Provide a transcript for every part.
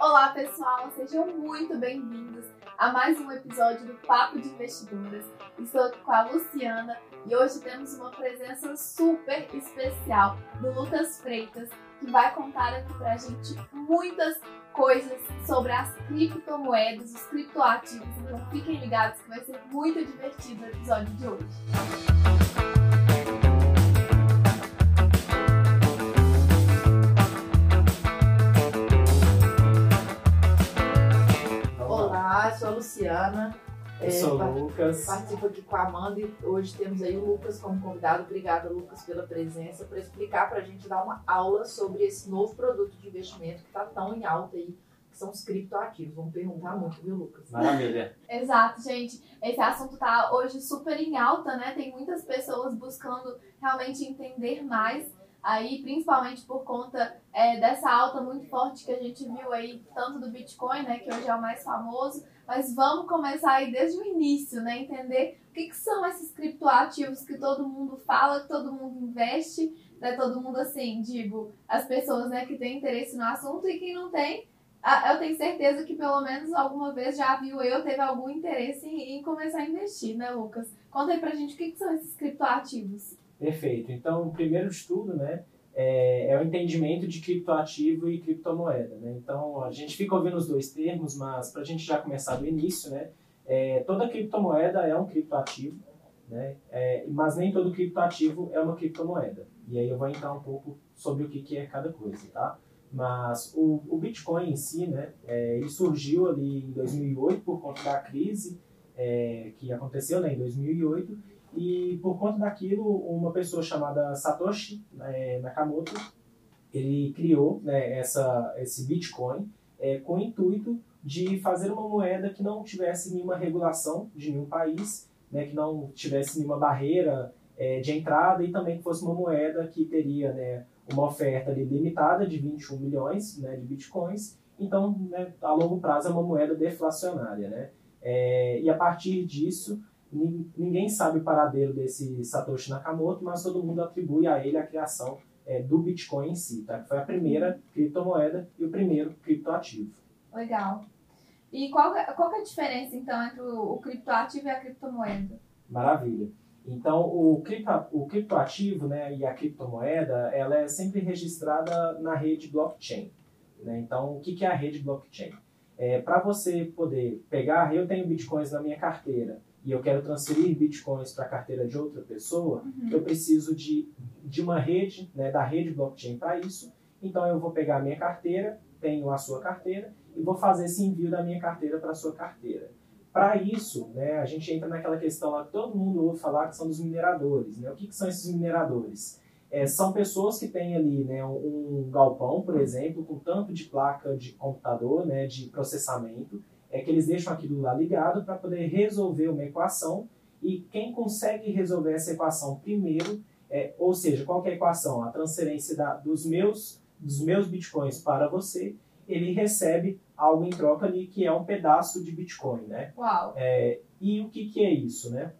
Olá, pessoal, sejam muito bem-vindos a mais um episódio do Papo de Investidoras. Estou aqui com a Luciana e hoje temos uma presença super especial do Lucas Freitas, que vai contar aqui pra gente muitas coisas sobre as criptomoedas, os criptoativos. Então fiquem ligados que vai ser muito divertido o episódio de hoje. Luciana. Eu sou É, o Lucas. Participo aqui com a Amanda e hoje temos aí o Lucas como convidado. Obrigada, Lucas, pela presença, para explicar para a gente dar uma aula sobre esse novo produto de investimento que está tão em alta aí, que são os criptoativos. Vamos perguntar muito, viu, Lucas? Maravilha. Exato, gente. Esse assunto tá hoje super em alta, né? Tem muitas pessoas buscando realmente entender mais aí, principalmente por conta é, dessa alta muito forte que a gente viu aí, tanto do Bitcoin, né, que hoje é o mais famoso, mas vamos começar aí desde o início, né? Entender o que, que são esses criptoativos que todo mundo fala, que todo mundo investe, né? Todo mundo assim, digo, as pessoas né, que têm interesse no assunto e quem não tem, eu tenho certeza que pelo menos alguma vez já viu eu, teve algum interesse em, em começar a investir, né, Lucas? Conta aí pra gente o que, que são esses criptoativos. Perfeito. Então, o primeiro estudo, né, é, é o entendimento de criptoativo e criptomoeda, né? Então, a gente fica ouvindo os dois termos, mas para a gente já começar do início, né, é, toda criptomoeda é um criptoativo, né, é, mas nem todo criptoativo é uma criptomoeda. E aí eu vou entrar um pouco sobre o que, que é cada coisa, tá? Mas o, o Bitcoin em si, né, é, ele surgiu ali em 2008 por conta da crise é, que aconteceu né, em 2008 e por conta daquilo uma pessoa chamada Satoshi é, Nakamoto ele criou né, essa, esse Bitcoin é, com o intuito de fazer uma moeda que não tivesse nenhuma regulação de nenhum país, né, que não tivesse nenhuma barreira é, de entrada e também que fosse uma moeda que teria né, uma oferta limitada de 21 milhões né, de bitcoins. Então, né, a longo prazo é uma moeda deflacionária. Né? É, e a partir disso, ninguém sabe o paradeiro desse Satoshi Nakamoto, mas todo mundo atribui a ele a criação é, do Bitcoin em si, tá? que foi a primeira criptomoeda e o primeiro criptoativo. Legal. E qual, que- qual que é a diferença, então, entre o, o criptoativo e a criptomoeda? Maravilha. Então, o, cripto, o criptoativo né, e a criptomoeda, ela é sempre registrada na rede blockchain. Né? Então, o que, que é a rede blockchain? É, Para você poder pegar, eu tenho bitcoins na minha carteira e eu quero transferir bitcoins para a carteira de outra pessoa, eu preciso de, de uma rede, né, da rede blockchain para isso. Então, eu vou pegar a minha carteira, tenho a sua carteira, e vou fazer esse envio da minha carteira para a sua carteira. Para isso, né, a gente entra naquela questão lá que todo mundo ouve falar que são dos mineradores. Né? O que, que são esses mineradores? É, são pessoas que têm ali né, um galpão, por exemplo, com tanto de placa de computador, né, de processamento, é que eles deixam aquilo lá ligado para poder resolver uma equação e quem consegue resolver essa equação primeiro, é, ou seja, qual é a equação? A transferência da, dos, meus, dos meus bitcoins para você, ele recebe algo em troca ali que é um pedaço de bitcoin, né? Uau. É, e o que, que é isso, né?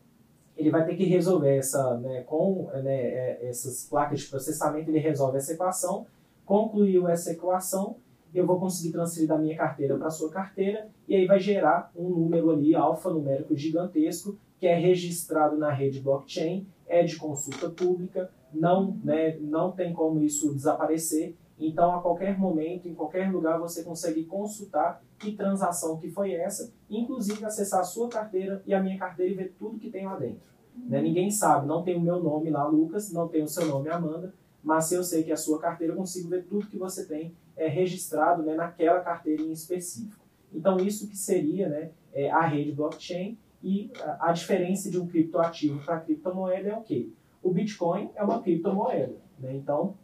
Ele vai ter que resolver essa, né, com né, é, essas placas de processamento, ele resolve essa equação, concluiu essa equação, eu vou conseguir transferir da minha carteira para a sua carteira, e aí vai gerar um número ali, alfanumérico gigantesco, que é registrado na rede blockchain, é de consulta pública, não, né, não tem como isso desaparecer, então a qualquer momento, em qualquer lugar, você consegue consultar que transação que foi essa, inclusive acessar a sua carteira e a minha carteira e ver tudo que tem lá dentro. Né? Ninguém sabe, não tem o meu nome lá, Lucas, não tem o seu nome, Amanda, mas se eu sei que é a sua carteira, eu consigo ver tudo que você tem é, registrado né, naquela carteira em específico. Então, isso que seria né, é, a rede blockchain e a, a diferença de um criptoativo para criptomoeda é o quê? O Bitcoin é uma criptomoeda, né? então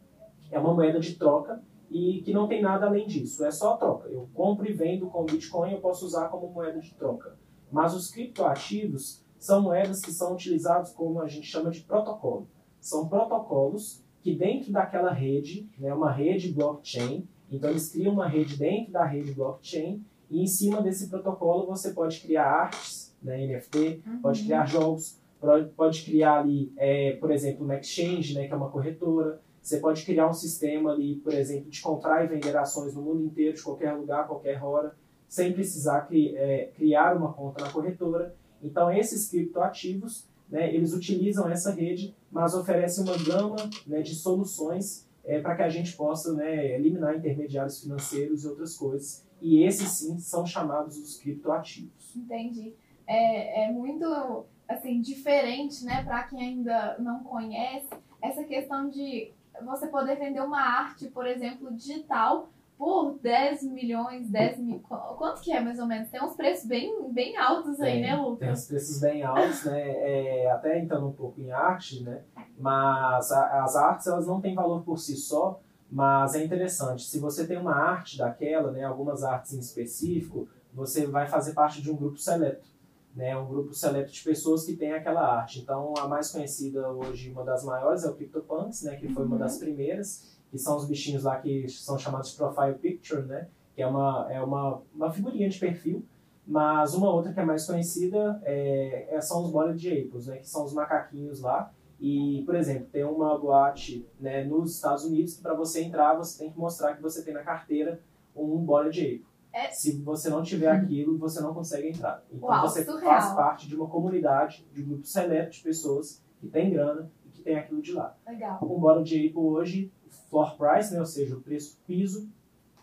é uma moeda de troca e que não tem nada além disso, é só troca. Eu compro e vendo com Bitcoin, eu posso usar como moeda de troca. Mas os criptoativos são moedas que são utilizadas como a gente chama de protocolo. São protocolos que dentro daquela rede, né, uma rede blockchain, então eles criam uma rede dentro da rede blockchain e em cima desse protocolo você pode criar artes, né, NFT, pode criar jogos, pode- pode criar ali, é, por exemplo, uma exchange, né, que é uma corretora. Você pode criar um sistema ali, por exemplo, de comprar e vender ações no mundo inteiro, de qualquer lugar, qualquer hora, sem precisar cri é, criar uma conta na corretora. Então, esses criptoativos, né, eles utilizam essa rede, mas oferecem uma gama né, de soluções é, para que a gente possa né, eliminar intermediários financeiros e outras coisas. E esses sim são chamados os criptoativos. Entendi. É, é muito assim diferente, né, para quem ainda não conhece, essa questão de você poder vender uma arte, por exemplo, digital por 10 milhões, 10 mil. Quanto que é mais ou menos? Tem uns preços bem, bem altos aí, tem, né, Lucas? Tem uns preços bem altos, né? É, até entrando um pouco em arte, né? Mas a, as artes elas não têm valor por si só, mas é interessante. Se você tem uma arte daquela, né? Algumas artes em específico, você vai fazer parte de um grupo seleto. Né, um grupo seleto de pessoas que tem aquela arte. Então, a mais conhecida hoje, uma das maiores, é o CryptoPunks, né, que foi uma das primeiras que são os bichinhos lá que são chamados de profile picture, né? Que é uma, é uma, uma figurinha de perfil. Mas uma outra que é mais conhecida é, é são os Bored Apes, né? Que são os macaquinhos lá. E, por exemplo, tem uma boate né, nos Estados Unidos que para você entrar você tem que mostrar que você tem na carteira um Bored Ape. É. Se você não tiver aquilo, você não consegue entrar. Então Uau, você surreal. faz parte de uma comunidade, de um grupo seleto de pessoas que tem grana e que tem aquilo de lá. Legal. Um Bored Ape hoje floor price, né, ou seja, o preço piso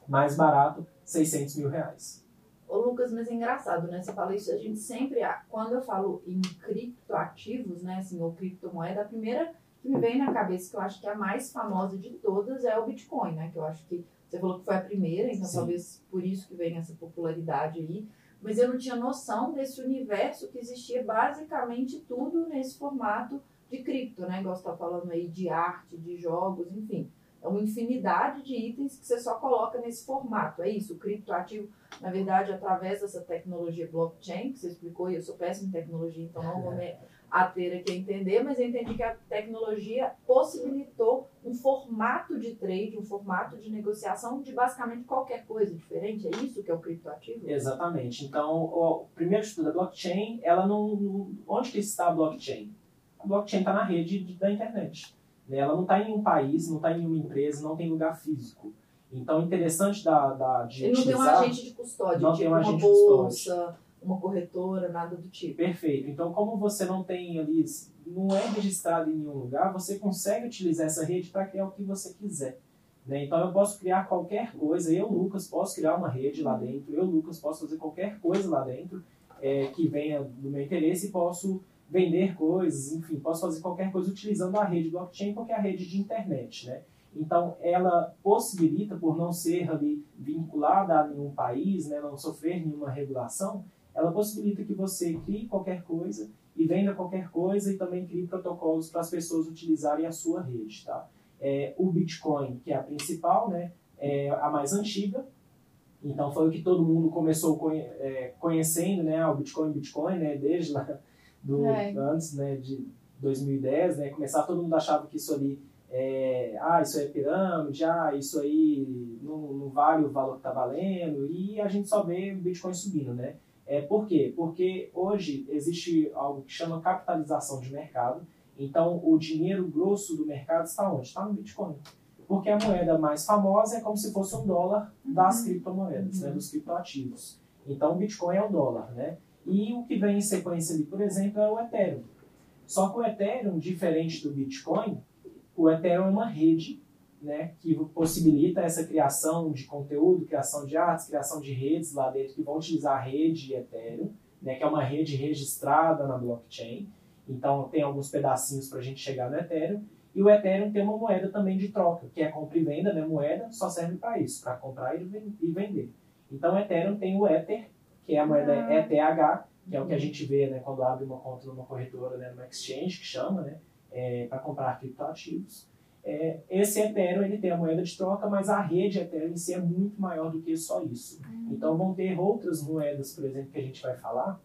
mais barato, 600 mil reais. Ô Lucas, mas é engraçado, né? Você fala isso, a gente sempre, quando eu falo em criptoativos, né, assim, ou criptomoeda, a primeira que me vem na cabeça, que eu acho que é a mais famosa de todas, é o Bitcoin, né? Que eu acho que você falou que foi a primeira, então Sim. talvez por isso que vem essa popularidade aí. Mas eu não tinha noção desse universo que existia basicamente tudo nesse formato de cripto, né? Igual você está falando aí de arte, de jogos, enfim. É uma infinidade de itens que você só coloca nesse formato. É isso, o criptoativo, na verdade, através dessa tecnologia blockchain, que você explicou, e eu sou péssima em tecnologia, então não vou me ater aqui a entender, mas eu entendi que a tecnologia possibilitou um formato de trade, um formato de negociação de basicamente qualquer coisa diferente. É isso que é o criptoativo? Exatamente. Então, o primeiro estudo da blockchain, ela não, não onde que está a blockchain? A blockchain está na rede de, da internet. Né? Ela não está em um país, não está em uma empresa, não tem lugar físico. Então, interessante da, da de Ele não tem um utilizar- agente de custódia, Não tipo tem um uma agente de bolsa, uma corretora, nada do tipo. Perfeito. Então, como você não tem ali, não é registrado em nenhum lugar, você consegue utilizar essa rede para criar o que você quiser. Né? Então, eu posso criar qualquer coisa. Eu, Lucas, posso criar uma rede lá dentro. Eu, Lucas, posso fazer qualquer coisa lá dentro é, que venha do meu interesse e posso vender coisas, enfim, posso fazer qualquer coisa utilizando a rede blockchain, porque é a rede de internet, né? Então, ela possibilita, por não ser ali vinculada a nenhum país, né, não sofrer nenhuma regulação, ela possibilita que você crie qualquer coisa e venda qualquer coisa e também crie protocolos para as pessoas utilizarem a sua rede, tá? É, o Bitcoin, que é a principal, né, é a mais antiga, então foi o que todo mundo começou conhe é, conhecendo, né, o Bitcoin, Bitcoin, né, desde lá do, É. antes, né, de 2010, né, começar todo mundo achava que isso ali é, ah, isso é pirâmide, ah, isso aí não, não vale o valor que está valendo, e a gente só vê o Bitcoin subindo, né? É, por quê? Porque hoje existe algo que chama capitalização de mercado, então o dinheiro grosso do mercado está onde? Está no Bitcoin. Porque a moeda mais famosa é como se fosse um dólar das criptomoedas, né, dos criptoativos. Então o Bitcoin é o dólar, né? E o que vem em sequência ali, por exemplo, é o Ethereum. Só que o Ethereum, diferente do Bitcoin, o Ethereum é uma rede né, que possibilita essa criação de conteúdo, criação de artes, criação de redes lá dentro que vão utilizar a rede Ethereum, né, que é uma rede registrada na blockchain. Então tem alguns pedacinhos para a gente chegar no Ethereum. E o Ethereum tem uma moeda também de troca, que é compra e venda, né? Moeda só serve para isso, para comprar e ven- vender. Então o Ethereum tem o Ether, que é a moeda Ah. ETH, que é o que a gente vê né, quando abre uma conta numa corretora, né, numa exchange, que chama, né, é, para comprar criptoativos. É, esse Ethereum ele tem a moeda de troca, mas a rede Ethereum em si é muito maior do que só isso. Então vão ter outras moedas, por exemplo, que a gente vai falar,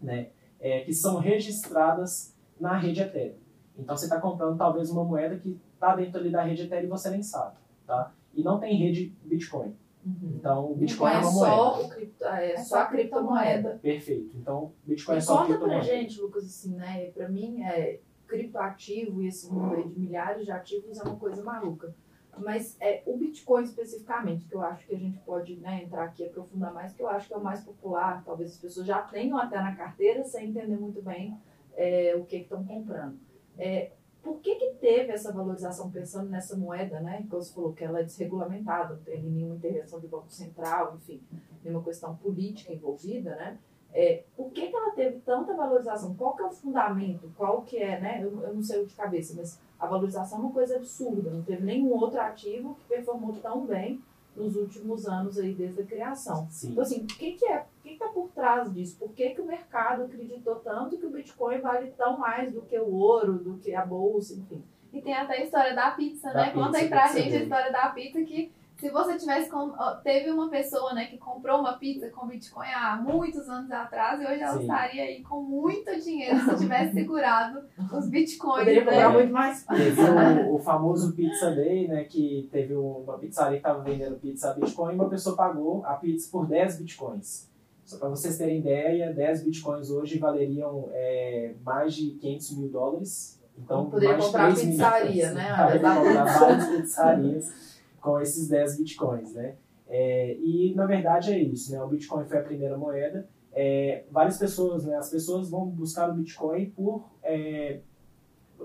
né, é, que são registradas na rede Ethereum. Então você está comprando talvez uma moeda que está dentro ali da rede Ethereum e você nem sabe, tá? E não tem rede Bitcoin. Então o Bitcoin Então é é uma moeda. só, o cripto, é, só a criptomoeda. Perfeito. Então Bitcoin é E só conta pra criptomoeda. gente, Lucas, assim, né? Pra mim, é, criptoativo e esse mundo aí de milhares de ativos é uma coisa maluca. Mas é, o Bitcoin especificamente, que eu acho que a gente pode né, entrar aqui e aprofundar mais, que eu acho que é o mais popular, talvez as pessoas já tenham até na carteira sem entender muito bem é, o que estão comprando. É, por que, que teve essa valorização pensando nessa moeda, né? Que você falou que ela é desregulamentada, não tem nenhuma intervenção de Banco Central, enfim, nenhuma questão política envolvida, né? É, por que, que ela teve tanta valorização? Qual que é o fundamento? Qual que é, né? Eu, eu não sei de cabeça, mas a valorização é uma coisa absurda. Não teve nenhum outro ativo que performou tão bem nos últimos anos aí desde a criação. Sim. Então, assim, o que, que é? O que está por trás disso? Por que, que o mercado acreditou tanto que o Bitcoin vale tão mais do que o ouro, do que a bolsa, enfim? E tem até a história da pizza, Da né? Conta pizza, aí pra gente a dele. história da pizza que se você tivesse com... teve uma pessoa, né, que comprou uma pizza com Bitcoin há muitos anos atrás e hoje ela Sim. estaria aí com muito dinheiro se tivesse segurado os Bitcoins, Poderia comprar né? muito mais. Teve o, o famoso Pizza Day, né? Que teve uma pizzaria que estava vendendo pizza a Bitcoin e uma pessoa pagou a pizza por 10 Bitcoins. Só para vocês terem ideia, 10 Bitcoins hoje valeriam é, mais de 500 mil dólares. Então, Poderia comprar 3 pizzaria, milhões. né? Poderia comprar várias pizzarias com esses 10 Bitcoins, né? É, e, na verdade, é isso, né? O Bitcoin foi a primeira moeda. É, várias pessoas, né? As pessoas vão buscar o Bitcoin por... é,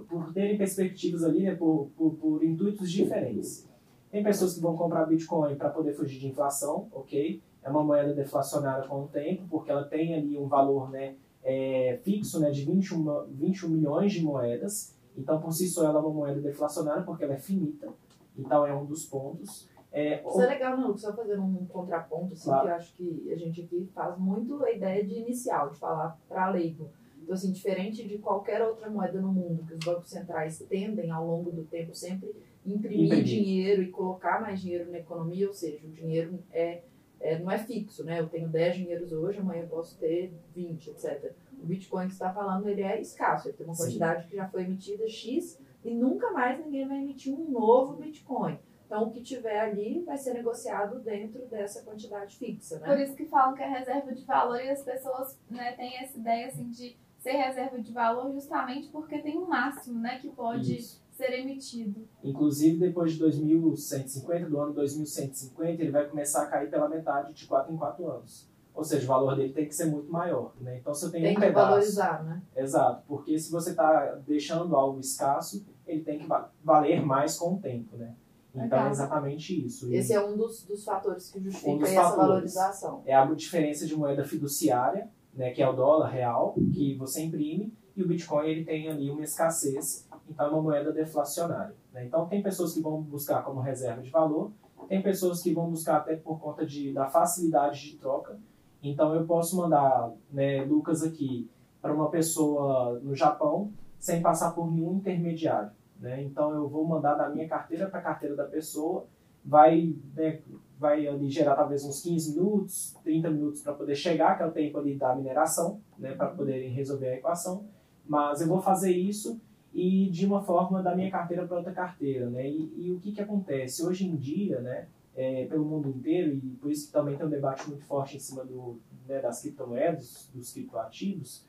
por terem perspectivas ali, né, por, por, por intuitos diferentes. Tem pessoas que vão comprar Bitcoin para poder fugir de inflação, ok? É uma moeda deflacionária com o tempo, porque ela tem ali um valor né, é, fixo né, de 21, 21 milhões de moedas. Então, por si só, ela é uma moeda deflacionária, porque ela é finita. Então, é um dos pontos. É, Isso é legal, não, só fazendo um contraponto, assim, Claro. que eu acho que a gente aqui faz muito a ideia de inicial, de falar para leigo. Então, assim, diferente de qualquer outra moeda no mundo, que os bancos centrais tendem, ao longo do tempo, sempre imprimir, Imprimir. dinheiro e colocar mais dinheiro na economia, ou seja, o dinheiro é, é, não é fixo, né? Eu tenho 10 dinheiros hoje, amanhã eu posso ter 20, etc. O Bitcoin que você está falando, ele é escasso, ele tem uma Sim. quantidade que já foi emitida X e nunca mais ninguém vai emitir um novo Bitcoin. Então, o que tiver ali vai ser negociado dentro dessa quantidade fixa, Por né? isso que falam que é reserva de valor e as pessoas né, têm essa ideia assim, de ser reserva de valor justamente porque tem um máximo né, que pode Isso. Ser emitido. Inclusive, depois de 2150, do ano 2150, ele vai começar a cair pela metade de 4 em 4 anos. Ou seja, o valor dele tem que ser muito maior. Né? Então, eu tenho Tem um que pedaço... valorizar, né? Exato, porque se você está deixando algo escasso, ele tem que va- valer mais com o tempo, né? Então é exatamente isso. E Esse é um dos, dos fatores que justifica Um essa valorização. É a diferença de moeda fiduciária, né, que é o dólar real, que você imprime, e o Bitcoin ele tem ali uma escassez, então é uma moeda deflacionária. né? Então tem pessoas que vão buscar como reserva de valor, tem pessoas que vão buscar até por conta de, da facilidade de troca. Então eu posso mandar né, Lucas aqui para uma pessoa no Japão sem passar por nenhum intermediário. Né? Então eu vou mandar da minha carteira para a carteira da pessoa, vai, né, vai ali gerar talvez uns 15 minutos, 30 minutos para poder chegar, que é o tempo ali da mineração, né, para poderem resolver a equação. Mas eu vou fazer isso e de uma forma da minha carteira para outra carteira, né? E, e o que que acontece hoje em dia, né? é, pelo mundo inteiro e por isso que também tem um debate muito forte em cima do, né, das criptomoedas, dos criptoativos,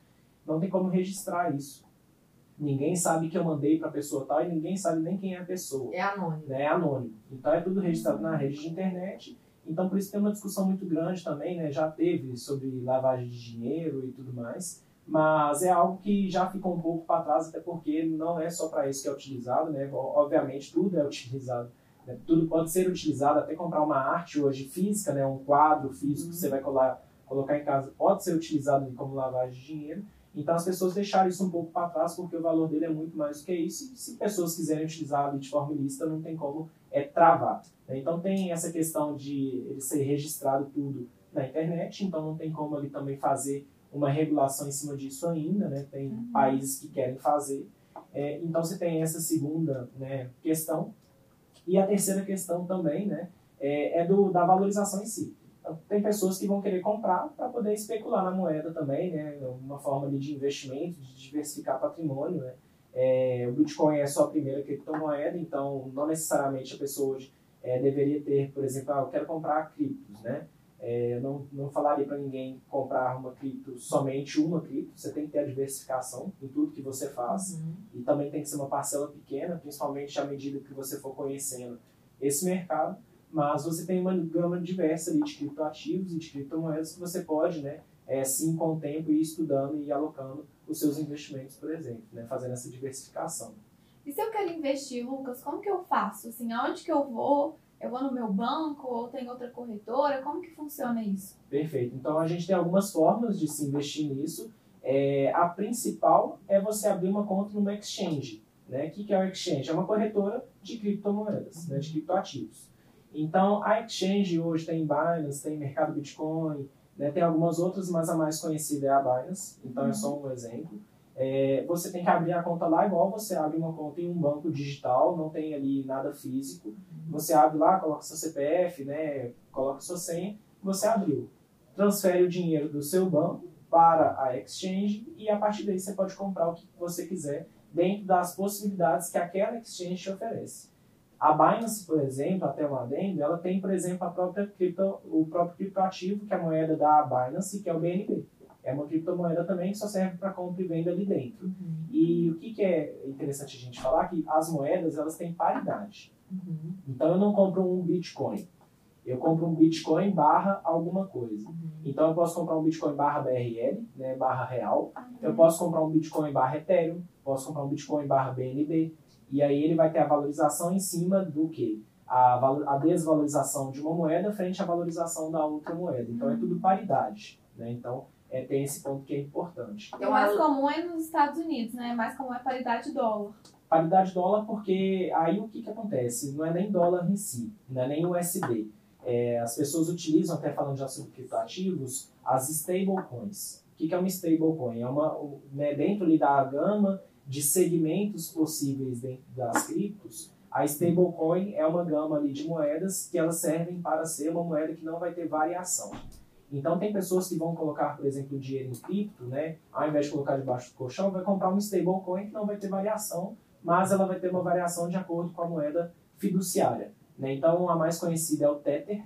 não tem como registrar isso. Ninguém sabe que eu mandei para a pessoa tal e ninguém sabe nem quem é a pessoa É anônimo. né, é anônimo. Então é tudo registrado na rede de internet. Então por isso tem uma discussão muito grande também, né? Já teve sobre lavagem de dinheiro e tudo mais. Mas é algo que já ficou um pouco para trás, até porque não é só para isso que é utilizado, né? Obviamente tudo é utilizado. né? Tudo pode ser utilizado, até comprar uma arte hoje física, né? Um quadro físico que você vai colar, colocar em casa, pode ser utilizado como lavagem de dinheiro. Então as pessoas deixaram isso um pouco para trás porque o valor dele é muito mais do que isso. E se pessoas quiserem utilizar de forma ilícita, não tem como é, travar. né? Então tem essa questão de ele ser registrado tudo na internet, então não tem como ali também fazer uma regulação em cima disso ainda, né? Tem países que querem fazer. É, então você tem essa segunda né, questão. E a terceira questão também né, é, é do, da valorização em si. Então, tem pessoas que vão querer comprar para poder especular na moeda também, né? Uma forma ali de investimento, de diversificar patrimônio, né? É, o Bitcoin é só a primeira criptomoeda, então não necessariamente a pessoa hoje é, deveria ter, por exemplo, ah, eu quero comprar criptos, né? É, não, não falaria para ninguém comprar uma cripto, somente uma cripto. Você tem que ter a diversificação em tudo que você faz. Uhum. E também tem que ser uma parcela pequena, principalmente à medida que você for conhecendo esse mercado. Mas você tem uma gama diversa de criptoativos e de criptomoedas que você pode, né, é, sim, com o tempo, ir estudando e alocando os seus investimentos, por exemplo, né, fazendo essa diversificação. E se eu quero investir, Lucas, como que eu faço? Assim, aonde que eu vou? Eu vou no meu banco ou tem outra corretora? Como que funciona isso? Perfeito. Então a gente tem algumas formas de se investir nisso. É, a principal é você abrir uma conta numa exchange. Né? O que, é o exchange? É uma corretora de criptomoedas, né? de criptoativos. Então a exchange hoje tem Binance, tem Mercado Bitcoin, né? tem algumas outras, mas a mais conhecida é a Binance. Então é só um exemplo. É, você tem que abrir a conta lá igual você abre uma conta em um banco digital, não tem ali nada físico. Você abre lá, coloca seu CPF, né, coloca sua senha, você abriu. Transfere o dinheiro do seu banco para a exchange e a partir daí você pode comprar o que você quiser dentro das possibilidades que aquela exchange te oferece. A Binance, por exemplo, até um adendo, ela tem, por exemplo, a própria cripto, o próprio criptoativo, que é a moeda da Binance, que é o BNB é uma criptomoeda também que só serve para compra e venda ali dentro. Uhum. E o que, que, é interessante a gente falar? Que as moedas elas têm paridade. Uhum. Então eu não compro um Bitcoin. Eu compro um Bitcoin barra alguma coisa. Uhum. Então eu posso comprar um Bitcoin barra BRL, né, barra real. Eu posso comprar um Bitcoin barra Ethereum. Posso comprar um Bitcoin barra BNB. E aí ele vai ter a valorização em cima do que? A, a desvalorização de uma moeda frente à valorização da outra moeda. Então é tudo paridade. Né? Então é, tem esse ponto que é importante. O mais comum é nos Estados Unidos, né? Mais comum é paridade dólar. Paridade dólar porque aí o que, que acontece? Não é nem dólar em si, não é nem USD. É, as pessoas utilizam, até falando já sobre criptoativos, as stablecoins. O que, que é uma stablecoin? É uma, né, dentro ali da gama de segmentos possíveis dentro das criptos, a stablecoin é uma gama ali de moedas que elas servem para ser uma moeda que não vai ter variação. Então, tem pessoas que vão colocar, por exemplo, o dinheiro em cripto, né? Ao invés de colocar debaixo do colchão, vai comprar um stablecoin que não vai ter variação, mas ela vai ter uma variação de acordo com a moeda fiduciária. Né? Então, a mais conhecida é o Tether,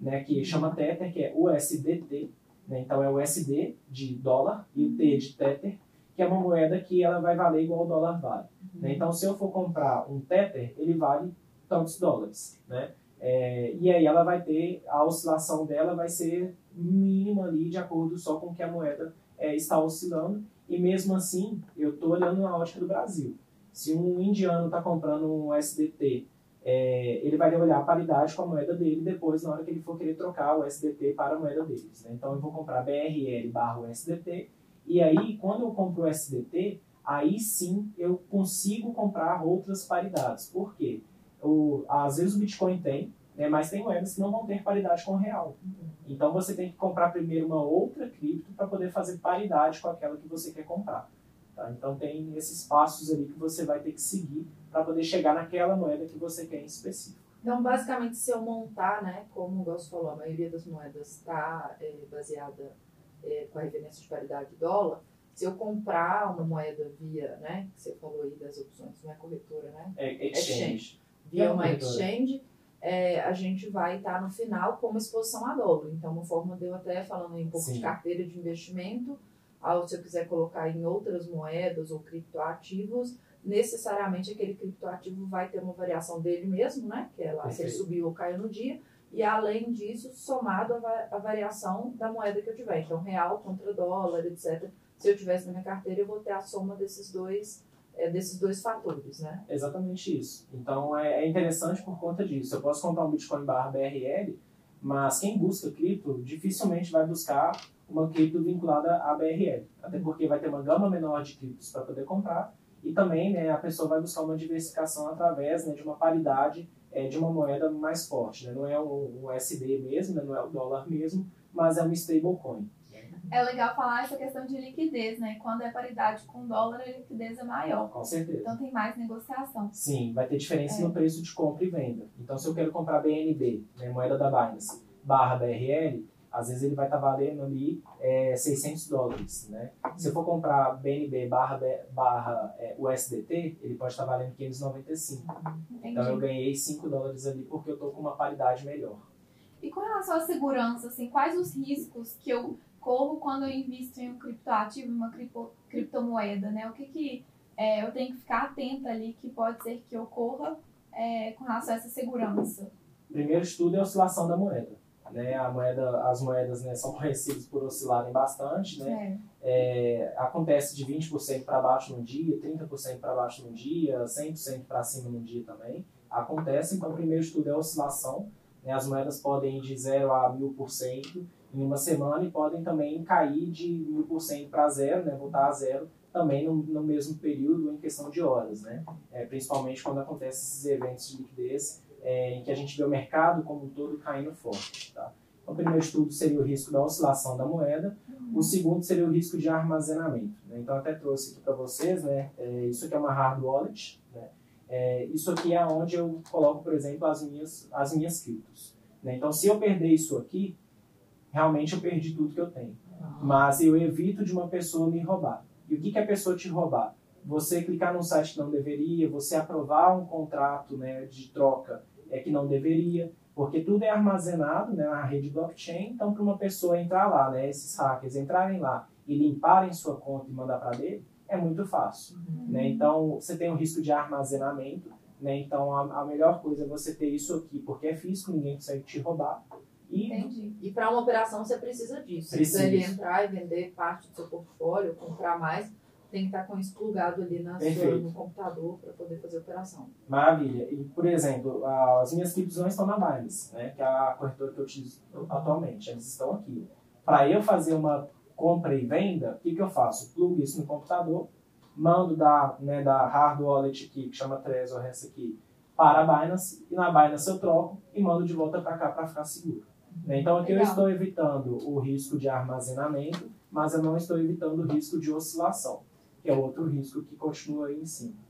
né? que chama Tether, que é USDT. Né? Então, é o USD de dólar e o T de Tether, que é uma moeda que ela vai valer igual o dólar vale. Né? Então, se eu for comprar um Tether, ele vale tantos dólares. Né? É, e aí ela vai ter, a oscilação dela vai ser mínima ali, de acordo só com que a moeda é, está oscilando. E mesmo assim, eu estou olhando na ótica do Brasil. Se um indiano está comprando um SDT, é, ele vai olhar a paridade com a moeda dele depois, na hora que ele for querer trocar o SDT para a moeda deles. Né? Então, eu vou comprar BRL barra USDT, e aí, quando eu compro o SDT, aí sim eu consigo comprar outras paridades. Por quê? O, às vezes o Bitcoin tem, né, mas tem moedas que não vão ter paridade com o real. Então você tem que comprar primeiro uma outra cripto para poder fazer paridade com aquela que você quer comprar. Tá? Então tem esses passos ali que você vai ter que seguir para poder chegar naquela moeda que você quer em específico. Então, basicamente, se eu montar, né, como o Gosto falou, a maioria das moedas está é, baseada é, com a referência de paridade dólar, se eu comprar uma moeda via, né, que você falou aí das opções, não é corretora, né? É exchange. Via É uma corretora. exchange, é, a gente vai estar no final com uma exposição a dólar. Então, uma forma de eu até falando um pouco Sim. de carteira de investimento, ao, se eu quiser colocar em outras moedas ou criptoativos, necessariamente aquele criptoativo vai ter uma variação dele mesmo, né? Que é lá se ele subiu ou caiu no dia. E além disso, somado a variação da moeda que eu tiver. Então, real contra dólar, etc. Se eu tivesse na minha carteira, eu vou ter a soma desses dois, é, desses dois fatores, né? Exatamente isso. Então é, é interessante por conta disso. Eu posso comprar um Bitcoin barra BRL, mas quem busca cripto dificilmente vai buscar uma cripto vinculada à BRL. Até porque vai ter uma gama menor de criptos para poder comprar e também né, a pessoa vai buscar uma diversificação através né, de uma paridade é, de uma moeda mais forte. Né? Não é um, um USD mesmo, né? não é o dólar mesmo, mas é um stablecoin. É legal falar essa questão de liquidez, né? Quando é paridade com dólar, a liquidez é maior. Com certeza. Então tem mais negociação. Sim, vai ter diferença É. no preço de compra e venda. Então, se eu quero comprar BNB, né, moeda da Binance, barra BRL, às vezes ele vai estar valendo ali é, 600 dólares. Né? Se eu for comprar BNB barra, barra é, USDT, ele pode estar valendo 595. Entendi. Então, eu ganhei 5 dólares ali porque eu estou com uma paridade melhor. E com relação à segurança, assim, quais os riscos que eu corro quando eu invisto em um criptoativo, em uma cripto, criptomoeda, né? O que, que é, eu tenho que ficar atenta ali que pode ser que ocorra é, com relação a essa segurança? Primeiro estudo é a oscilação da moeda. Né? A moeda, as moedas né, são conhecidas por oscilarem bastante. Né? É. acontece de 20% para baixo no dia, 30% para baixo no dia, 100% para cima no dia também. Acontece, então o primeiro estudo é a oscilação. Né? As moedas podem ir de 0 a 1000% em uma semana e podem também cair de 1000% para zero, né? voltar a zero também no, no, mesmo período em questão de horas, né? É, principalmente quando acontecem esses eventos de liquidez é, em que a gente vê o mercado como um todo caindo forte. Tá? Então, o primeiro estudo seria o risco da oscilação da moeda, o segundo seria o risco de armazenamento. Né? Então, até trouxe aqui para vocês, né? É, isso aqui é uma hard wallet, né? É, isso aqui é onde eu coloco, por exemplo, as minhas, as minhas criptos. Né? Então, se eu perder isso aqui, realmente eu perdi tudo que eu tenho. Mas eu evito de uma pessoa me roubar. E o que, que a pessoa te roubar? Você clicar num site que não deveria, você aprovar um contrato né, de troca é que não deveria, porque tudo é armazenado né, na rede blockchain. Então, para uma pessoa entrar lá, né, esses hackers entrarem lá e limparem sua conta e mandar para dele, é muito fácil. Uhum. Né? Então, você tem um risco de armazenamento. Né? Então, a, a, melhor coisa é você ter isso aqui, porque é físico, ninguém consegue te roubar. E, Entendi. E para uma operação você precisa disso. Precisa. Se ele entrar e vender parte do seu portfólio, comprar mais, tem que estar com isso plugado ali na sua, no computador para poder fazer a operação. Maravilha. E, por exemplo, as minhas criptos não estão na Binance, né, que é a corretora que eu utilizo atualmente. Elas estão aqui. Para eu fazer uma compra e venda, o que, que eu faço? Plugo isso no computador, mando da, né, da hard wallet aqui, que chama Trezor, essa aqui, para a Binance, e na Binance eu troco e mando de volta para cá para ficar seguro. Né? Então aqui Legal. eu estou evitando o risco de armazenamento, mas eu não estou evitando o risco de oscilação, que é outro risco que continua aí em cima.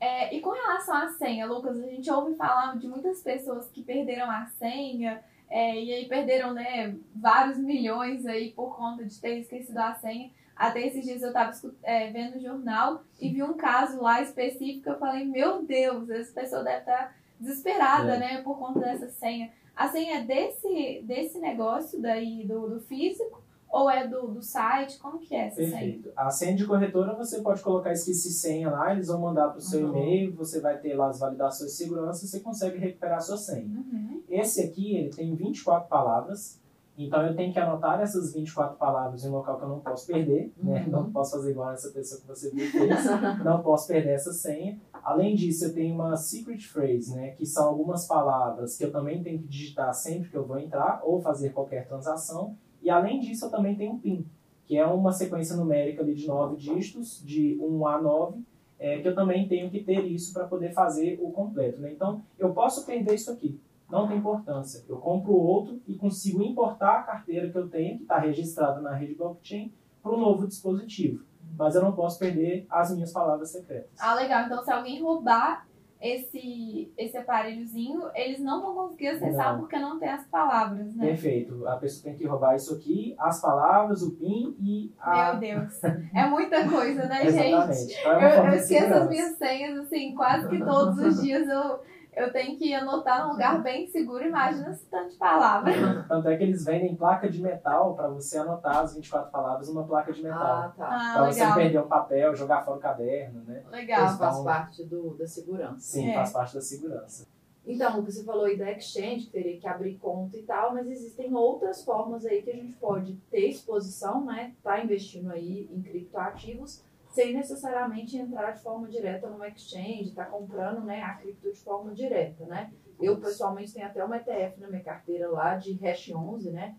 É, e com relação à senha, Lucas, a gente ouve falar de muitas pessoas que perderam a senha, é, e aí perderam né, vários milhões aí por conta de ter esquecido a senha. Até esses dias eu estava é, vendo o jornal e vi um caso lá específico. Eu falei, meu Deus, essa pessoa deve estar tá desesperada, é. né, por conta dessa senha. A senha é desse, desse negócio daí, do, do físico, ou é do, do site? Como que é essa Perfeito. senha? A senha de corretora você pode colocar esqueci senha lá, eles vão mandar para o seu uhum. e-mail, você vai ter lá as validações de segurança, você consegue recuperar a sua senha. Uhum. Esse aqui, ele tem 24 palavras, então eu tenho que anotar essas 24 palavras em um local que eu não posso perder, né? Uhum. Não posso fazer igual essa pessoa que você viu fez, não posso perder essa senha. Além disso, eu tenho uma secret phrase, né? Que são algumas palavras que eu também tenho que digitar sempre que eu vou entrar ou fazer qualquer transação. E além disso, eu também tenho um PIN, que é uma sequência numérica ali de nove dígitos, de 1 a 9, é, que eu também tenho que ter isso para poder fazer o completo. Né? Então, eu posso perder isso aqui não tem importância. Eu compro outro e consigo importar a carteira que eu tenho, que está registrada na rede blockchain, para o novo dispositivo. Mas eu não posso perder as minhas palavras secretas. Ah, legal. Então, se alguém roubar esse, esse aparelhozinho, eles não vão conseguir acessar não. porque não tem as palavras, né? Perfeito. A pessoa tem que roubar isso aqui, as palavras, o PIN e a... Meu Deus. É muita coisa, né, gente? Então, é eu, eu esqueço as minhas senhas, assim, quase que todos os dias eu eu tenho que anotar num lugar bem seguro, imagina esse tanto de palavras. Tanto é que eles vendem placa de metal para você anotar as 24 palavras numa placa de metal. Ah, tá. Ah, pra você não perder um papel, jogar fora o caderno, né? Legal. Isso faz parte do, da segurança. Sim, é. faz parte da segurança. Então, você falou aí da exchange, que teria que abrir conta e tal, mas existem outras formas aí que a gente pode ter exposição, né? Tá investindo aí em criptoativos sem necessariamente entrar de forma direta no exchange, estar tá comprando né, a cripto de forma direta, né? Eu, pessoalmente, tenho até uma ETF na minha carteira lá de Hash 11, né?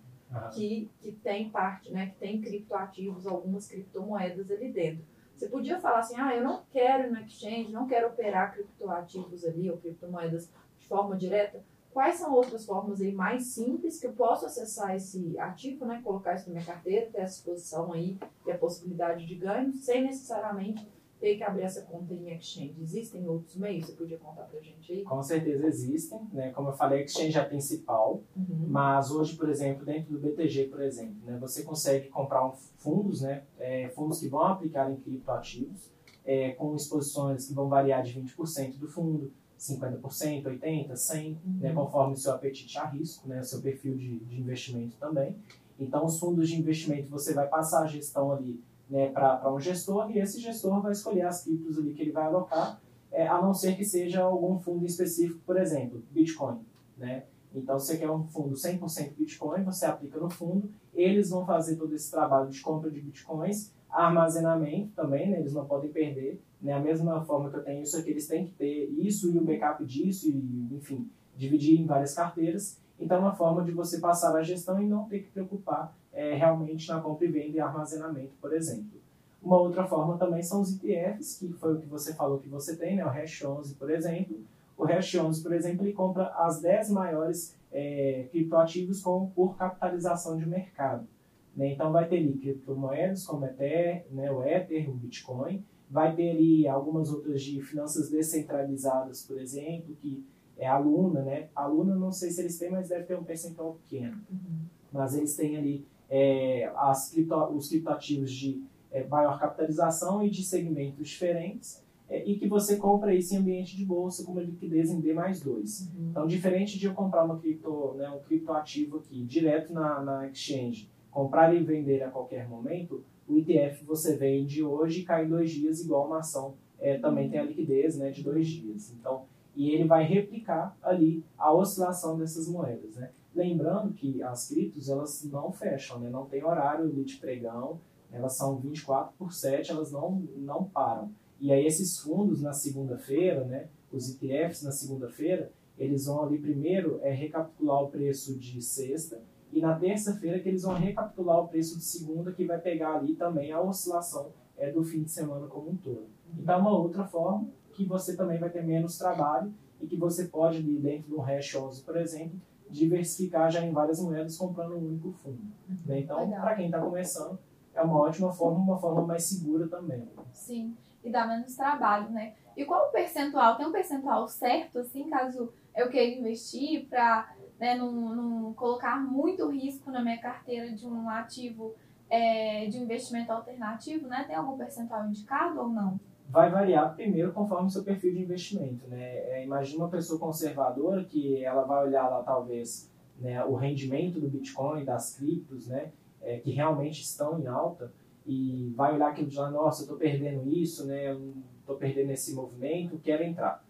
Que, que tem parte, né? Que tem criptoativos, algumas criptomoedas ali dentro. Você podia falar assim, ah, eu não quero ir no exchange, não quero operar criptoativos ali ou criptomoedas de forma direta. Quais são outras formas aí mais simples que eu posso acessar esse ativo, né? Colocar isso na minha carteira, ter essa exposição aí e a possibilidade de ganho, sem necessariamente ter que abrir essa conta em exchange. Existem outros meios? Você podia contar pra gente aí? Com certeza existem, né? Como eu falei, exchange é a principal, uhum. mas hoje, por exemplo, dentro do BTG, por exemplo, né? Você consegue comprar um fundos, né? É, fundos que vão aplicar em criptoativos, é, com exposições que vão variar de 20% do fundo, 50%, 80%, 100%, Uhum. né, conforme o seu apetite a risco, né, o seu perfil de, de investimento também. Então, os fundos de investimento, você vai passar a gestão ali né, para um gestor e esse gestor vai escolher as criptos ali que ele vai alocar, é, a não ser que seja algum fundo específico, por exemplo, Bitcoin. Né? Então, se você quer um fundo 100% Bitcoin, você aplica no fundo, eles vão fazer todo esse trabalho de compra de Bitcoins, armazenamento também, né? eles não podem perder. Né? A mesma forma que eu tenho isso aqui, eles têm que ter isso e o backup disso, e, enfim, dividir em várias carteiras. Então, é uma forma de você passar a gestão e não ter que preocupar é, realmente na compra e venda e armazenamento, por exemplo. Uma outra forma também são os ETFs, que foi o que você falou que você tem, né? o Hash 11, por exemplo. O Hash 11, por exemplo, ele compra as 10 maiores é, criptoativos com, por capitalização de mercado. Né? Então, vai ter ali criptomoedas como Ether, né? o Ether, o Bitcoin. Vai ter ali algumas outras de finanças descentralizadas, por exemplo, que é a Luna, né? A Luna, não sei se eles têm, mas deve ter um percentual pequeno. Uhum. Mas eles têm ali é, as cripto, os criptoativos de é, maior capitalização e de segmentos diferentes é, e que você compra isso em ambiente de bolsa com uma liquidez em D mais 2. Uhum. Então, diferente de eu comprar uma cripto, né, um criptoativo aqui direto na, na exchange, comprar e vender a qualquer momento, o ETF você vende hoje e cai em dois dias, igual uma ação é, também tem a liquidez né, de dois dias. Então, e ele vai replicar ali a oscilação dessas moedas. Né? Lembrando que as criptos elas não fecham, né? não tem horário de pregão, elas são 24 por 7, elas não, não param. E aí esses fundos na segunda-feira, né, os ETFs na segunda-feira, eles vão ali primeiro é, recapitular o preço de sexta e na terça-feira que eles vão recapitular o preço de segunda, que vai pegar ali também a oscilação é, do fim de semana como um todo. Então, uma outra forma que você também vai ter menos trabalho e que você pode, ali dentro do Hash 11, por exemplo, diversificar já em várias moedas comprando um único fundo. Né? Então, para quem está começando, é uma ótima forma, uma forma mais segura também. Sim, e dá menos trabalho, né? E qual o percentual? Tem um percentual certo, assim, caso eu queira investir para né, não, não colocar muito risco na minha carteira de um ativo é, de investimento alternativo, né? Tem algum percentual indicado ou não? vai variar primeiro conforme o seu perfil de investimento, né? É, imagina uma pessoa conservadora que ela vai olhar lá talvez né, o rendimento do Bitcoin, das criptos, né? É, que realmente estão em alta e vai olhar aquilo de lá, nossa, eu estou perdendo isso, né? Estou perdendo esse movimento, quero entrar.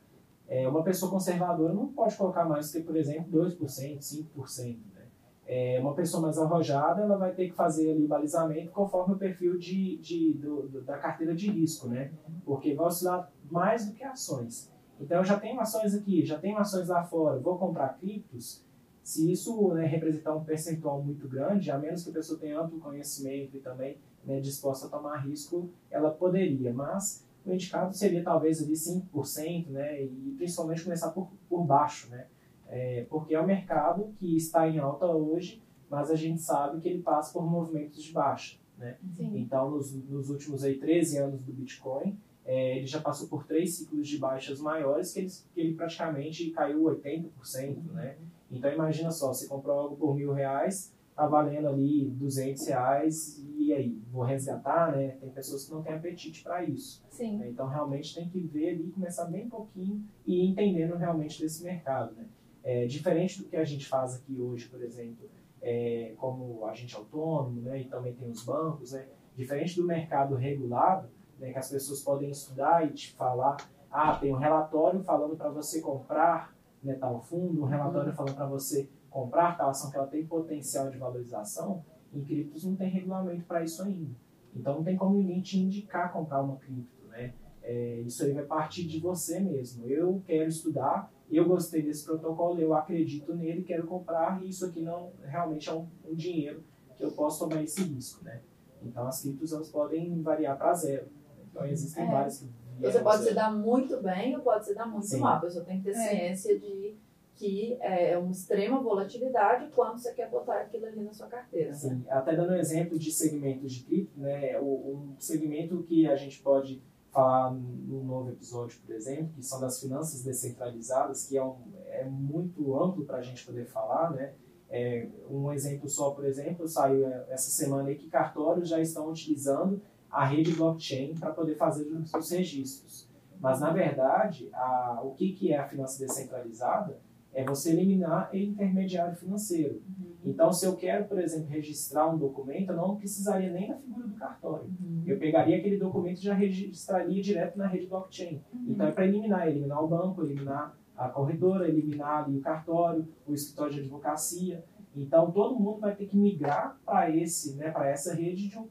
É, uma pessoa conservadora não pode colocar mais que, por exemplo, 2%, 5%. Né? É, uma pessoa mais arrojada, ela vai ter que fazer ali o balizamento conforme o perfil de, de, do, do, da carteira de risco, né? Porque vai oscilar mais do que ações. Então, eu já tenho ações aqui, já tenho ações lá fora, vou comprar criptos. Se isso né, representar um percentual muito grande, a menos que a pessoa tenha amplo conhecimento e também né, disposta a tomar risco, ela poderia. Mas o indicado seria talvez ali 5%, né? E principalmente começar por, por baixo, né? É, porque é um mercado que está em alta hoje, mas a gente sabe que ele passa por movimentos de baixa. Né? Sim. Então, nos, nos últimos aí, 13 anos do Bitcoin, é, ele já passou por três ciclos de baixas maiores que ele, que ele praticamente caiu 80%. Né? Então, imagina só, você comprou algo por mil reais, tá valendo ali 200 reais, e aí, vou resgatar, né? Tem pessoas que não têm apetite para isso. Sim. Né? Então, realmente tem que ver ali, começar bem pouquinho e ir entendendo realmente desse mercado. Né? É, diferente do que a gente faz aqui hoje, por exemplo, é, como agente autônomo, né, e também tem os bancos, né, diferente do mercado regulado, né, que as pessoas podem estudar e te falar, ah, tem um relatório falando para você comprar né, tal fundo, um relatório falando para você comprar tal ação que ela tem potencial de valorização, em criptos não tem regulamento para isso ainda. Então não tem como ninguém te indicar comprar uma cripto, né? É, isso aí vai partir de você mesmo. Eu quero estudar, eu gostei desse protocolo, eu acredito nele, quero comprar e isso aqui não realmente é um, um dinheiro que eu posso tomar esse risco, né? Então as criptos elas podem variar para zero. Então existem É. várias que Você pode zero. se dar muito bem ou pode se dar muito Sim. mal. A pessoa tem que ter É. ciência de que é uma extrema volatilidade quando você quer botar aquilo ali na sua carteira. né? Sim, até dando um exemplo de segmentos de cripto, né, um segmento que a gente pode falar no novo episódio, por exemplo, que são das finanças descentralizadas, que é, um, é muito amplo para a gente poder falar, né? É, um exemplo só, por exemplo, saiu essa semana aí que cartórios já estão utilizando a rede blockchain para poder fazer os registros. Mas, na verdade, a, o que, que é a finança descentralizada é você eliminar o intermediário financeiro. Uhum. Então, se eu quero, por exemplo, registrar um documento, eu não precisaria nem da figura do cartório. Uhum. Eu pegaria aquele documento e já registraria direto na rede blockchain. Então, é para eliminar, eliminar o banco, eliminar a corretora, eliminar o cartório, o escritório de advocacia. Então, todo mundo vai ter que migrar para esse, né, para essa rede de um,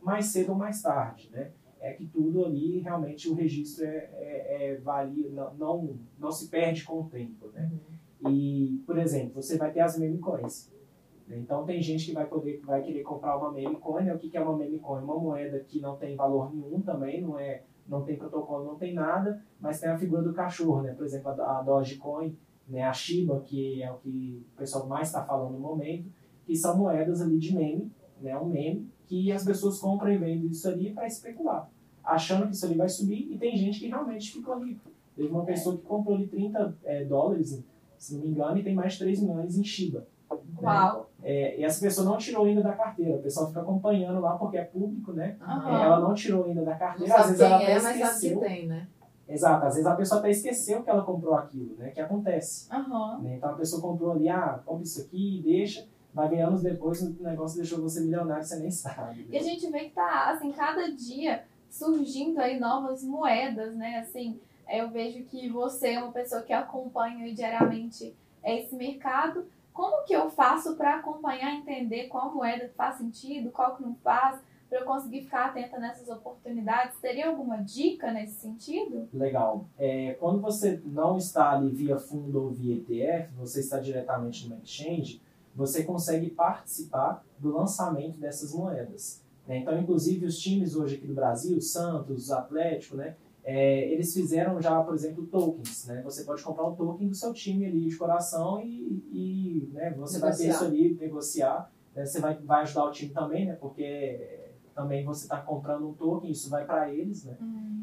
mais cedo ou mais tarde, né? É que tudo ali realmente o registro é, é, é não, não, não se perde com o tempo, né? E, por exemplo, você vai ter as meme coins. né? Então tem gente que vai poder, vai querer comprar uma meme coin. O que é uma meme coin? Uma moeda que não tem valor nenhum também, não é, não tem protocolo, não tem nada, mas tem a figura do cachorro, né? Por exemplo, a, a Dogecoin, né? A Shiba, que é o que o pessoal mais está falando no momento, que são moedas ali de meme, né? Um meme que as pessoas compram e vendem isso ali para especular, achando que isso ali vai subir. E tem gente que realmente ficou rico. Teve uma pessoa que comprou ali 30 é, dólares, se não me engano, e tem mais de 3 milhões em Shiba. Uau. É, e essa pessoa não tirou ainda da carteira. O pessoal fica acompanhando lá porque é público, né? É, Ela não tirou ainda da Não carteira. Às vezes ela até é, esqueceu. tem, né? Exato. Às vezes a pessoa até esqueceu que ela comprou aquilo, né? Que acontece. Aham. né? Então a pessoa comprou ali, ah, compra isso aqui, deixa. Vai ver anos depois, o negócio deixou você milionário, você nem sabe. E a gente vê que tá, assim, cada dia surgindo aí novas moedas, né? Assim, eu vejo que você é uma pessoa que acompanha diariamente esse mercado. Como que eu faço para acompanhar, entender qual moeda faz sentido, qual que não faz, para eu conseguir ficar atenta nessas oportunidades? Teria alguma dica nesse sentido? Legal. É, quando você não está ali via fundo ou via ETF, você está diretamente no exchange, você consegue participar do lançamento dessas moedas. né? Então, inclusive, os times hoje aqui do Brasil, Santos, Atlético, né, é, eles fizeram já, por exemplo, tokens. Né? Você pode comprar um token do seu time ali de coração e, e, né, você vai ter Negociar. isso ali, negociar. né? Você vai, vai ajudar o time também, né? porque também você está comprando um token, isso vai para eles. Né?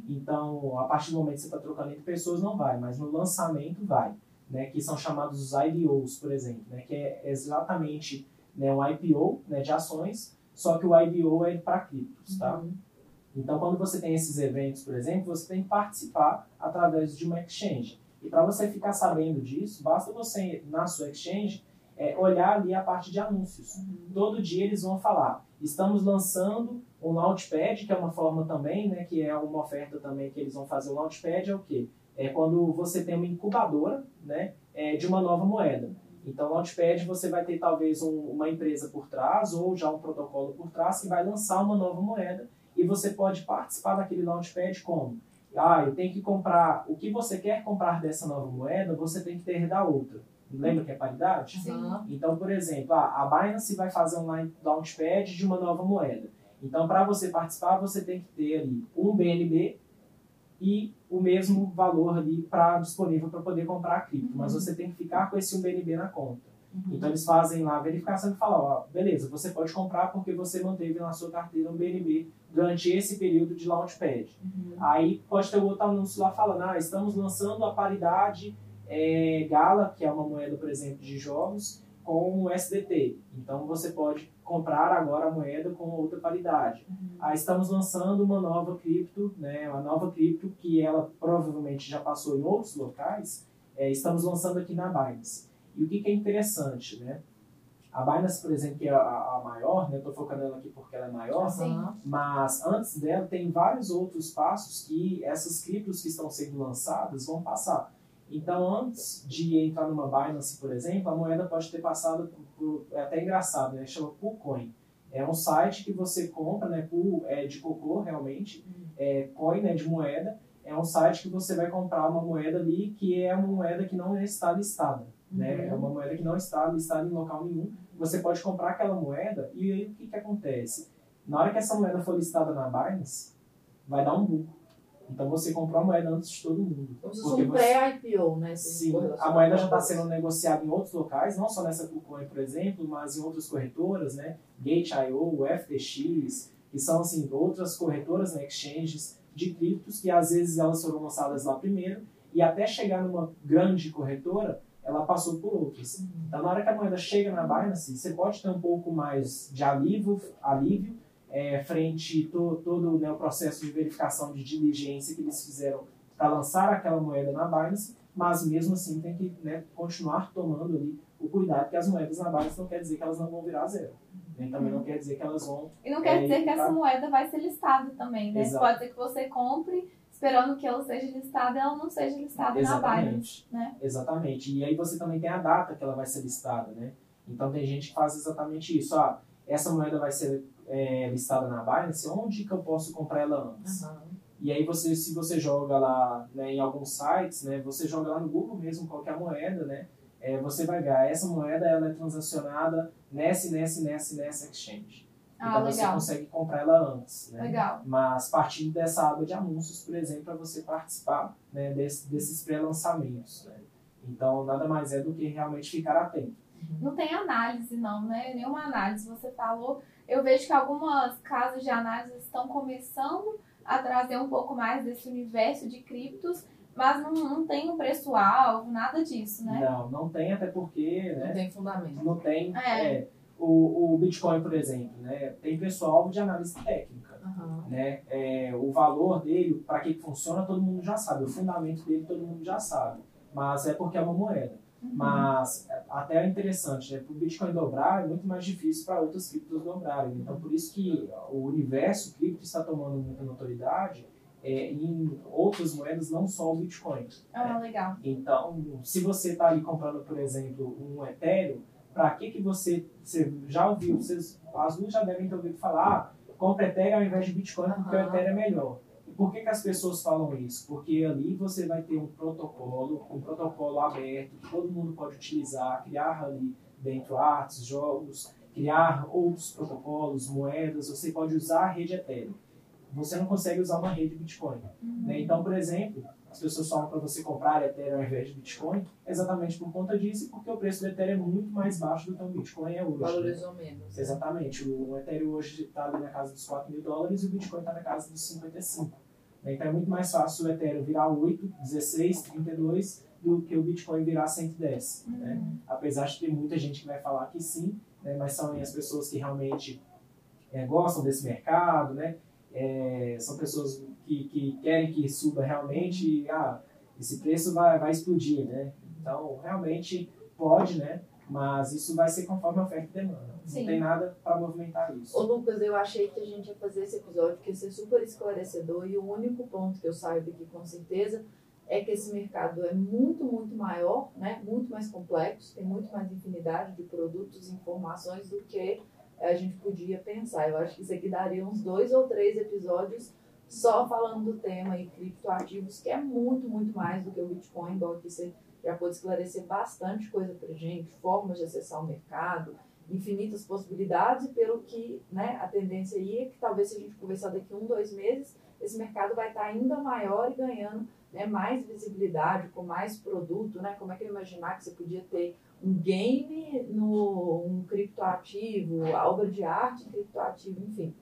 Então, a partir do momento que você está trocando entre pessoas, não vai, mas no lançamento vai, né? Que são chamados os IDOs, por exemplo, né? Que é exatamente né, um IPO né, de ações, só que o IDO é para criptos, tá? Uhum. Então, quando você tem esses eventos, por exemplo, você tem que participar através de uma exchange. E para você ficar sabendo disso, basta você, na sua exchange, é, olhar ali a parte de anúncios. Todo dia eles vão falar, estamos lançando um Launchpad, que é uma forma também, né, que é uma oferta também que eles vão fazer. O Launchpad é o quê? É quando você tem uma incubadora né, é, de uma nova moeda. Então, Launchpad você vai ter talvez um- uma empresa por trás ou já um protocolo por trás que vai lançar uma nova moeda e você pode participar daquele Launchpad como? Ah, eu tenho que comprar o que você quer comprar dessa nova moeda, você tem que ter da outra. Lembra que é paridade? Sim. Então, por exemplo, ah, a Binance vai fazer um launchpad de uma nova moeda. Então, para você participar, você tem que ter ali um BNB e o mesmo valor ali para disponível para poder comprar a cripto. Mas você tem que ficar com esse um BNB na conta. Então, eles fazem lá a verificação e falam, ó, beleza, você pode comprar porque você manteve na sua carteira um BNB durante esse período de launchpad. Uhum. Aí pode ter outro anúncio lá falando, ah, estamos lançando a paridade é, Gala, que é uma moeda, por exemplo, de jogos, com o SDT. Então você pode comprar agora a moeda com outra paridade. Ah, estamos lançando uma nova cripto, né, uma nova cripto que ela provavelmente já passou em outros locais, é, estamos lançando aqui na Binance. E o que, que é interessante, né? A Binance, por exemplo, que é a, a maior, né? Estou focando ela aqui porque ela é maior, Sim. Mas antes dela tem vários outros passos que essas criptos que estão sendo lançadas vão passar. Então, antes de entrar numa Binance, por exemplo, a moeda pode ter passado por, é até engraçado, né? Chama Poolcoin. É um site que você compra, né? Pool é de cocô, realmente. É, coin é de moeda. É um site que você vai comprar uma moeda ali que é uma moeda que não está listada. Né? Uhum. É uma moeda que não está listada em local nenhum. Você pode comprar aquela moeda e aí o que, que acontece? Na hora que essa moeda for listada na Binance, vai dar um buco. Então você comprou a moeda antes de todo mundo. Como se fosse um pré-IPO, né? Sim, a moeda já está sendo negociada em outros locais, não só nessa KuCoin, por exemplo, mas em outras corretoras, né? Gate.io, FTX, que são assim outras corretoras, né, exchanges de criptos que às vezes elas foram lançadas lá primeiro e até chegar numa grande corretora, ela passou por outras. Então, na hora que a moeda chega na Binance, você pode ter um pouco mais de alívio, alívio é, frente to, todo né, o processo de verificação de diligência que eles fizeram para lançar aquela moeda na Binance, mas mesmo assim tem que né, continuar tomando ali o cuidado que as moedas na Binance não quer dizer que elas não vão virar zero. Nem também não quer dizer que elas vão. E não quer É, dizer que essa moeda vai ser listada também, né? Exato. Pode ser que você compre esperando que ela seja listada e ela não seja listada na Binance, Exatamente. né? Exatamente. E aí você também tem a data que ela vai ser listada, né? Então tem gente que faz exatamente isso. Ah, essa moeda vai ser é, listada na Binance, onde que eu posso comprar ela antes? Aham. E aí você, se você joga lá né, em alguns sites, né, você joga lá no Google mesmo qualquer moeda, né, é, você vai ver, ah, essa moeda ela é transacionada nessa, nessa, nessa, nessa exchange. Ah, então você legal. consegue comprar ela antes, né? Legal. Mas partindo dessa aba de anúncios, por exemplo, para você participar né, desse- desses pré-lançamentos. Né? Então nada mais é do que realmente ficar atento. Não tem análise, não, né? Nenhuma análise. Você falou. Eu vejo que algumas casas de análise estão começando a trazer um pouco mais desse universo de criptos, mas não, não tem um preço-alvo, nada disso, né? Não, não tem até porque Não né, tem fundamento. não tem É. é, o, o Bitcoin, por exemplo, né, tem pessoal de análise técnica. Aham. né? É, o valor dele, para que funciona, todo mundo já sabe. O fundamento dele, todo mundo já sabe. Mas é porque é uma moeda. Uhum. Mas até é interessante, né? Para o Bitcoin dobrar, é muito mais difícil para outras criptos dobrarem. Então, por isso que o universo cripto está tomando muita notoriedade é, em outras moedas, não só o Bitcoin. Ah, legal. Então, se você está ali comprando, por exemplo, um Ethereum, para que que você, você já ouviu, vocês, as duas já devem ter ouvido falar, ah, compra Ethereum ao invés de Bitcoin porque o Aham. Ethereum é melhor. E por que, que as pessoas falam isso? Porque ali você vai ter um protocolo, um protocolo aberto, que todo mundo pode utilizar, criar ali dentro artes, jogos, criar outros protocolos, moedas, você pode usar a rede Ethereum. Você não consegue usar uma rede Bitcoin. né? Então, por exemplo, as pessoas falam para você comprar Ethereum ao invés de Bitcoin, exatamente por conta disso, e porque o preço do Ethereum é muito mais baixo do que o Bitcoin é hoje. né? Valorizou menos. Exatamente. O Ethereum hoje está ali na casa dos 4 mil dólares e o Bitcoin está na casa dos 55. né? Então é muito mais fácil o Ethereum virar 8, 16, 32 do que o Bitcoin virar 110. Né? Uhum. Apesar de ter muita gente que vai falar que sim, né? mas são as pessoas que realmente é, gostam desse mercado, né? É, são pessoas que, que querem que suba realmente ah, esse preço vai, vai explodir, né? Então, realmente pode, né? Mas isso vai ser conforme a oferta e demanda. Sim. Não tem nada para movimentar isso. Ô Lucas, eu achei que a gente ia fazer esse episódio que ia ser super esclarecedor e o único ponto que eu saio daqui com certeza é que esse mercado é muito, muito maior, né? muito mais complexo, tem muito mais infinidade de produtos e informações do que a gente podia pensar. Eu acho que isso aqui daria uns dois ou três episódios só falando do tema e criptoativos, que é muito, muito mais do que o Bitcoin, igual aqui você já pôde esclarecer bastante coisa pra gente, formas de acessar o mercado, infinitas possibilidades, e pelo que né, a tendência aí é que talvez se a gente conversar daqui um, dois meses, esse mercado vai estar ainda maior e ganhando né, mais visibilidade, com mais produto, né? Como é que eu imaginar que você podia ter um game no um criptoativo, obra de arte criptoativo, enfim.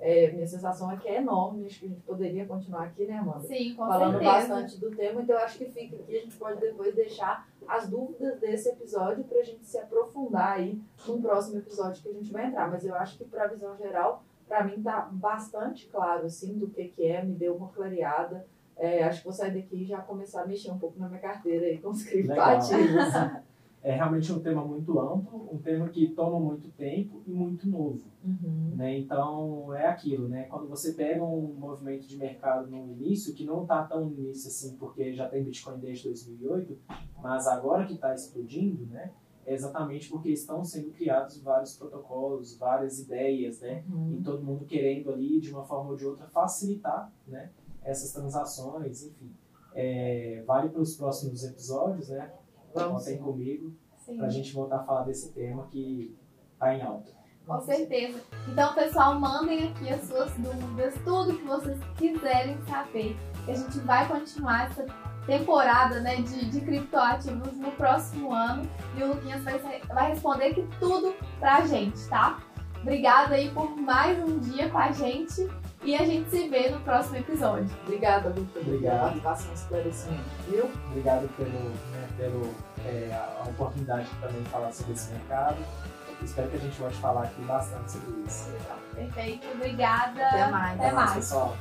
É, minha sensação é que é enorme, acho que a gente poderia continuar aqui, né, Amanda? Sim, com falando certeza. bastante do tema, então eu acho que fica aqui, a gente pode depois deixar as dúvidas desse episódio para a gente se aprofundar aí num próximo episódio que a gente vai entrar. Mas eu acho que para a visão geral, para mim tá bastante claro assim do que que é, me deu uma clareada. É, acho que vou sair daqui e já começar a mexer um pouco na minha carteira aí com os criptoativos. É realmente um tema muito amplo, um tema que toma muito tempo e muito novo. Uhum. né? Então é aquilo, né? Quando você pega um movimento de mercado no início, que não está tão no início assim, porque já tem Bitcoin desde 2008, mas agora que está explodindo, né? É exatamente porque estão sendo criados vários protocolos, várias ideias, né? Uhum. E todo mundo querendo ali, de uma forma ou de outra, facilitar, né? Essas transações, enfim. É, vale para os próximos episódios, né? Vamos Contem comigo para a gente voltar a falar desse tema que está em alta. Com certeza. Então, pessoal, mandem aqui as suas dúvidas, tudo que vocês quiserem saber. A gente vai continuar essa temporada né, de, de criptoativos no próximo ano. E o Luquinhas vai, vai responder aqui tudo pra gente, tá? Obrigada aí por mais um dia com a gente. E a gente se vê no próximo episódio. Obrigada, pela Obrigado. participação e esclarecimento, viu? Obrigado pelo, né, pelo é, a oportunidade de também falar sobre esse mercado. Espero que a gente volte a falar aqui bastante sobre isso. Perfeito, obrigada. Até mais. Até mais. pessoal.